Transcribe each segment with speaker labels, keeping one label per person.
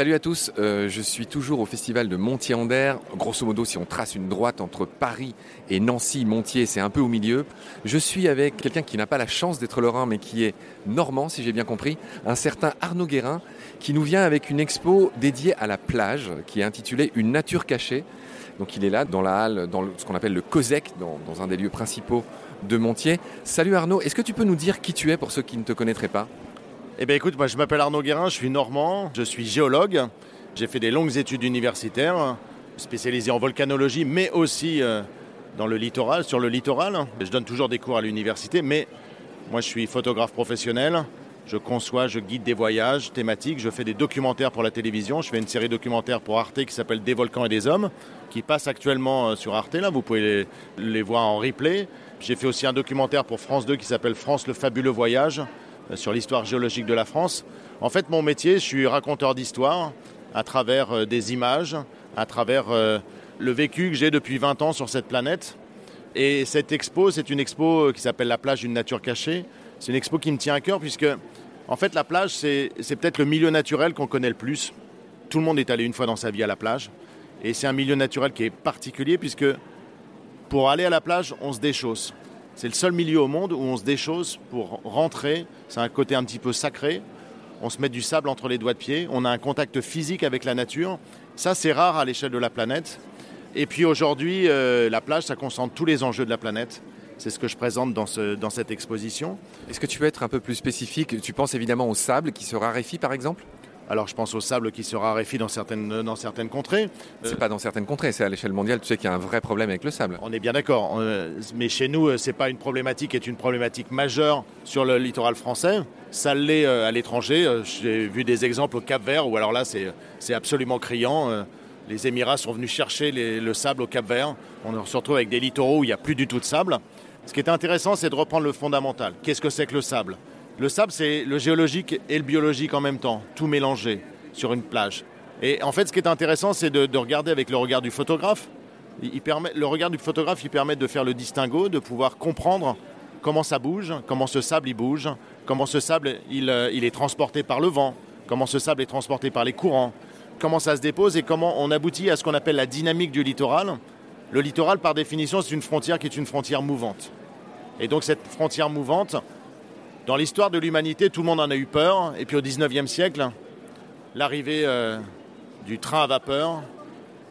Speaker 1: Salut à tous, euh, je suis toujours au festival de Montier-en-Der. Grosso modo, si on trace une droite entre Paris et Nancy, Montier, c'est un peu au milieu. Je suis avec quelqu'un qui n'a pas la chance d'être lorrain, mais qui est normand, si j'ai bien compris, un certain Arnaud Guérin, qui nous vient avec une expo dédiée à la plage, qui est intitulée Une nature cachée. Donc il est là, dans la halle, dans ce qu'on appelle le COSEC, dans un des lieux principaux de Montier. Salut Arnaud, est-ce que tu peux nous dire qui tu es pour ceux qui ne te connaîtraient pas?
Speaker 2: Eh bien écoute, moi je m'appelle Arnaud Guérin, je suis normand, je suis géologue. J'ai fait des longues études universitaires, spécialisées en volcanologie, mais aussi euh, dans le littoral, sur le littoral. Je donne toujours des cours à l'université, mais moi je suis photographe professionnel. Je conçois, je guide des voyages thématiques, je fais des documentaires pour la télévision. Je fais une série documentaire pour Arte qui s'appelle Des volcans et des hommes, qui passe actuellement euh, sur Arte. Là, vous pouvez les, voir en replay. J'ai fait aussi un documentaire pour France 2 qui s'appelle France le fabuleux voyage, sur l'histoire géologique de la France. En fait, mon métier, je suis raconteur d'histoire à travers euh, des images, à travers euh, le vécu que j'ai depuis 20 ans sur cette planète. Et cette expo, c'est une expo qui s'appelle La plage d'une nature cachée. C'est une expo qui me tient à cœur puisque, en fait, la plage, c'est peut-être le milieu naturel qu'on connaît le plus. Tout le monde est allé une fois dans sa vie à la plage. Et c'est un milieu naturel qui est particulier puisque pour aller à la plage, on se déchausse. C'est le seul milieu au monde où on se déchausse pour rentrer. C'est un côté un petit peu sacré. On se met du sable entre les doigts de pied. On a un contact physique avec la nature. Ça, c'est rare à l'échelle de la planète. Et puis aujourd'hui, euh, la plage, ça concentre tous les enjeux de la planète. C'est ce que je présente dans, dans cette exposition.
Speaker 1: Est-ce que tu peux être un peu plus spécifique? Tu penses évidemment au sable qui se raréfie, par exemple?
Speaker 2: Alors je pense au sable qui se raréfie dans certaines, dans certaines contrées.
Speaker 1: C'est pas dans certaines contrées, c'est à l'échelle mondiale, tu sais qu'il y a un vrai problème avec le sable.
Speaker 2: On est bien d'accord, euh, mais chez nous, euh, c'est pas une problématique, est une problématique majeure sur le littoral français. Ça l'est euh, à l'étranger. J'ai vu des exemples au Cap Vert où alors là c'est absolument criant. Les Émirats sont venus chercher le sable au Cap Vert. On se retrouve avec des littoraux où il n'y a plus du tout de sable. Ce qui est intéressant, c'est de reprendre le fondamental. Qu'est-ce que c'est que le sable? Le sable, c'est le géologique et le biologique en même temps, tout mélangé sur une plage. Et en fait, ce qui est intéressant, c'est de, regarder avec le regard du photographe. Il, permet, le regard du photographe, il permet de faire le distinguo, de pouvoir comprendre comment ça bouge, comment ce sable il bouge, comment ce sable il, euh, il est transporté par le vent, comment ce sable est transporté par les courants, comment ça se dépose et comment on aboutit à ce qu'on appelle la dynamique du littoral, Le littoral, par définition, c'est une frontière qui est une frontière mouvante. Et donc cette frontière mouvante, dans l'histoire de l'humanité, tout le monde en a eu peur. Et puis au 19e siècle, l'arrivée euh, du train à vapeur,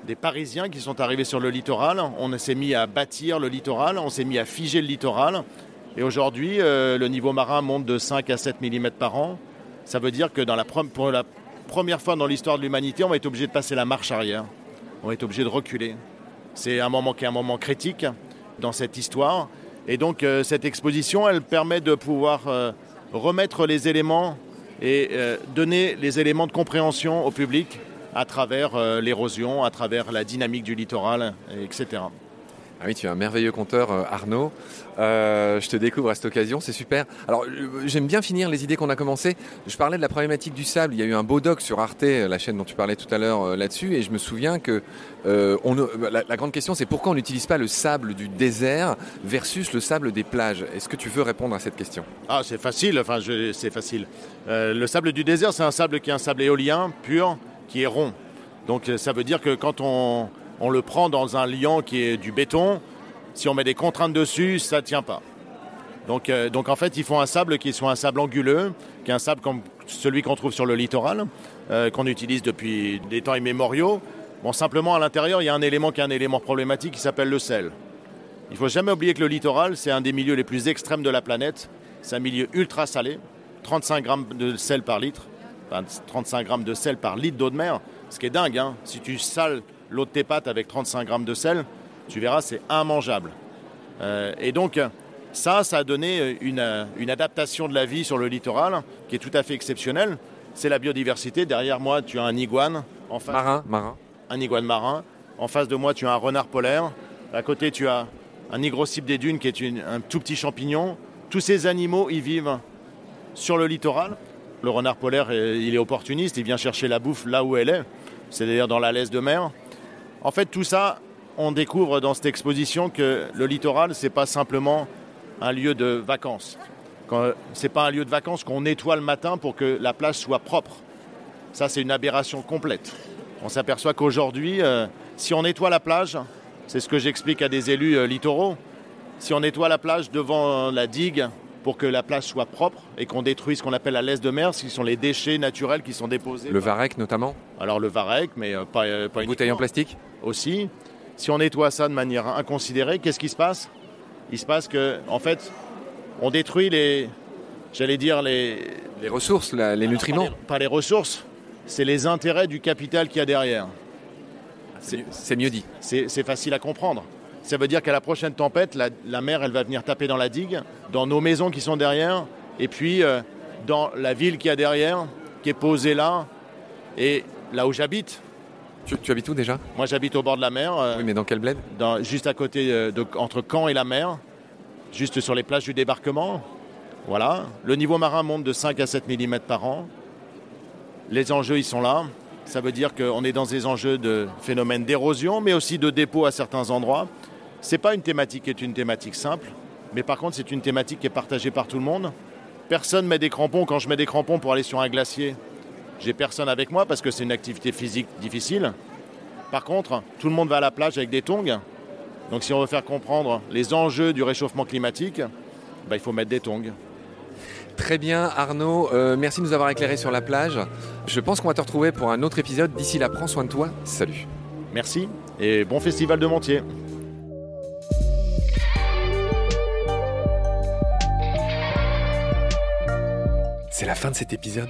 Speaker 2: des Parisiens qui sont arrivés sur le littoral, on s'est mis à bâtir le littoral, on s'est mis à figer le littoral. Et aujourd'hui, euh, le niveau marin monte de 5 à 7 mm par an. Ça veut dire que pour la première fois dans l'histoire de l'humanité, on va être obligé de passer la marche arrière. On va être obligé de reculer. C'est un moment qui est un moment critique dans cette histoire. Et donc euh, cette exposition, elle permet de pouvoir euh, remettre les éléments et euh, donner les éléments de compréhension au public à travers l'érosion, à travers la dynamique du littoral, etc.
Speaker 1: Ah oui, tu es un merveilleux conteur, euh, Arnaud. Euh, je te découvre à cette occasion, c'est super. Alors, euh, j'aime bien finir les idées qu'on a commencées. Je parlais de la problématique du sable. Il y a eu un beau doc sur Arte, la chaîne dont tu parlais tout à l'heure là-dessus, et je me souviens que la, grande question, c'est pourquoi on n'utilise pas le sable du désert versus le sable des plages? Est-ce que tu veux répondre à cette question?
Speaker 2: Ah, c'est facile. Enfin, c'est facile. le sable du désert, c'est un sable qui est un sable éolien pur, qui est rond. Donc, ça veut dire que quand on on le prend dans un liant qui est du béton. Si on met des contraintes dessus, ça ne tient pas. Donc, euh, en fait, il faut un sable qui soit un sable anguleux, qui est un sable comme celui qu'on trouve sur le littoral, euh, qu'on utilise depuis des temps immémoriaux. Bon, simplement à l'intérieur, il y a un élément qui est un élément problématique qui s'appelle le sel. Il ne faut jamais oublier que le littoral, c'est un des milieux les plus extrêmes de la planète. C'est un milieu ultra salé, 35 grammes de sel par litre, enfin, 35 grammes de sel par litre d'eau de mer, ce qui est dingue. Hein. Si tu sales l'eau de tes pâtes avec 35 grammes de sel, tu verras, c'est immangeable. Euh, et donc, ça, ça a donné une, une, adaptation de la vie sur le littoral qui est tout à fait exceptionnelle. C'est la biodiversité. Derrière moi, tu as un iguane.
Speaker 1: En face, marin, marin.
Speaker 2: Un iguane marin. En face de moi, tu as un renard polaire. À côté, tu as un hygrocype des dunes qui est un tout petit champignon. Tous ces animaux, ils vivent sur le littoral. Le renard polaire, il est opportuniste, il vient chercher la bouffe là où elle est, c'est-à-dire dans la laisse de mer. En fait, tout ça, on découvre dans cette exposition que le littoral, ce n'est pas simplement un lieu de vacances. Ce n'est pas un lieu de vacances qu'on nettoie le matin pour que la plage soit propre. Ça, c'est une aberration complète. On s'aperçoit qu'aujourd'hui, euh, si on nettoie la plage, c'est ce que j'explique à des élus euh, littoraux, si on nettoie la plage devant la digue pour que la plage soit propre et qu'on détruise ce qu'on appelle la laisse de mer, ce sont les déchets naturels qui sont déposés.
Speaker 1: Le varech notamment?
Speaker 2: Alors le varech, mais euh, pas, pas une
Speaker 1: bouteille en plastique?
Speaker 2: Aussi. Si on nettoie ça de manière inconsidérée, qu'est-ce qui se passe? Il se passe que, en fait, on détruit les, j'allais dire les,
Speaker 1: les ressources, les nutriments.
Speaker 2: Pas les, ressources, c'est les intérêts du capital qu'il y a derrière.
Speaker 1: C'est mieux dit.
Speaker 2: C'est facile à comprendre. Ça veut dire qu'à la prochaine tempête, la, mer, elle va venir taper dans la digue, dans nos maisons qui sont derrière, et puis euh, dans la ville qui a derrière, qui est posée là, et là où j'habite,
Speaker 1: tu, habites où déjà
Speaker 2: Moi j'habite au bord de la mer.
Speaker 1: Euh, oui, mais dans quel bled
Speaker 2: Juste à côté, euh, de, entre Caen et la mer, juste sur les plages du débarquement. Voilà. Le niveau marin monte de 5 à 7 mm par an. Les enjeux, ils sont là. Ça veut dire qu'on est dans des enjeux de phénomènes d'érosion, mais aussi de dépôt à certains endroits. Ce n'est pas une thématique qui est une thématique simple, mais par contre, c'est une thématique qui est partagée par tout le monde. Personne met des crampons. Quand je mets des crampons pour aller sur un glacier, j'ai personne avec moi parce que c'est une activité physique difficile. Par contre, tout le monde va à la plage avec des tongs. Donc si on veut faire comprendre les enjeux du réchauffement climatique, bah, il faut mettre des tongs.
Speaker 1: Très bien Arnaud, euh, merci de nous avoir éclairé sur la plage. Je pense qu'on va te retrouver pour un autre épisode. D'ici là, prends soin de toi. Salut.
Speaker 2: Merci et bon festival de Montier.
Speaker 1: C'est la fin de cet épisode.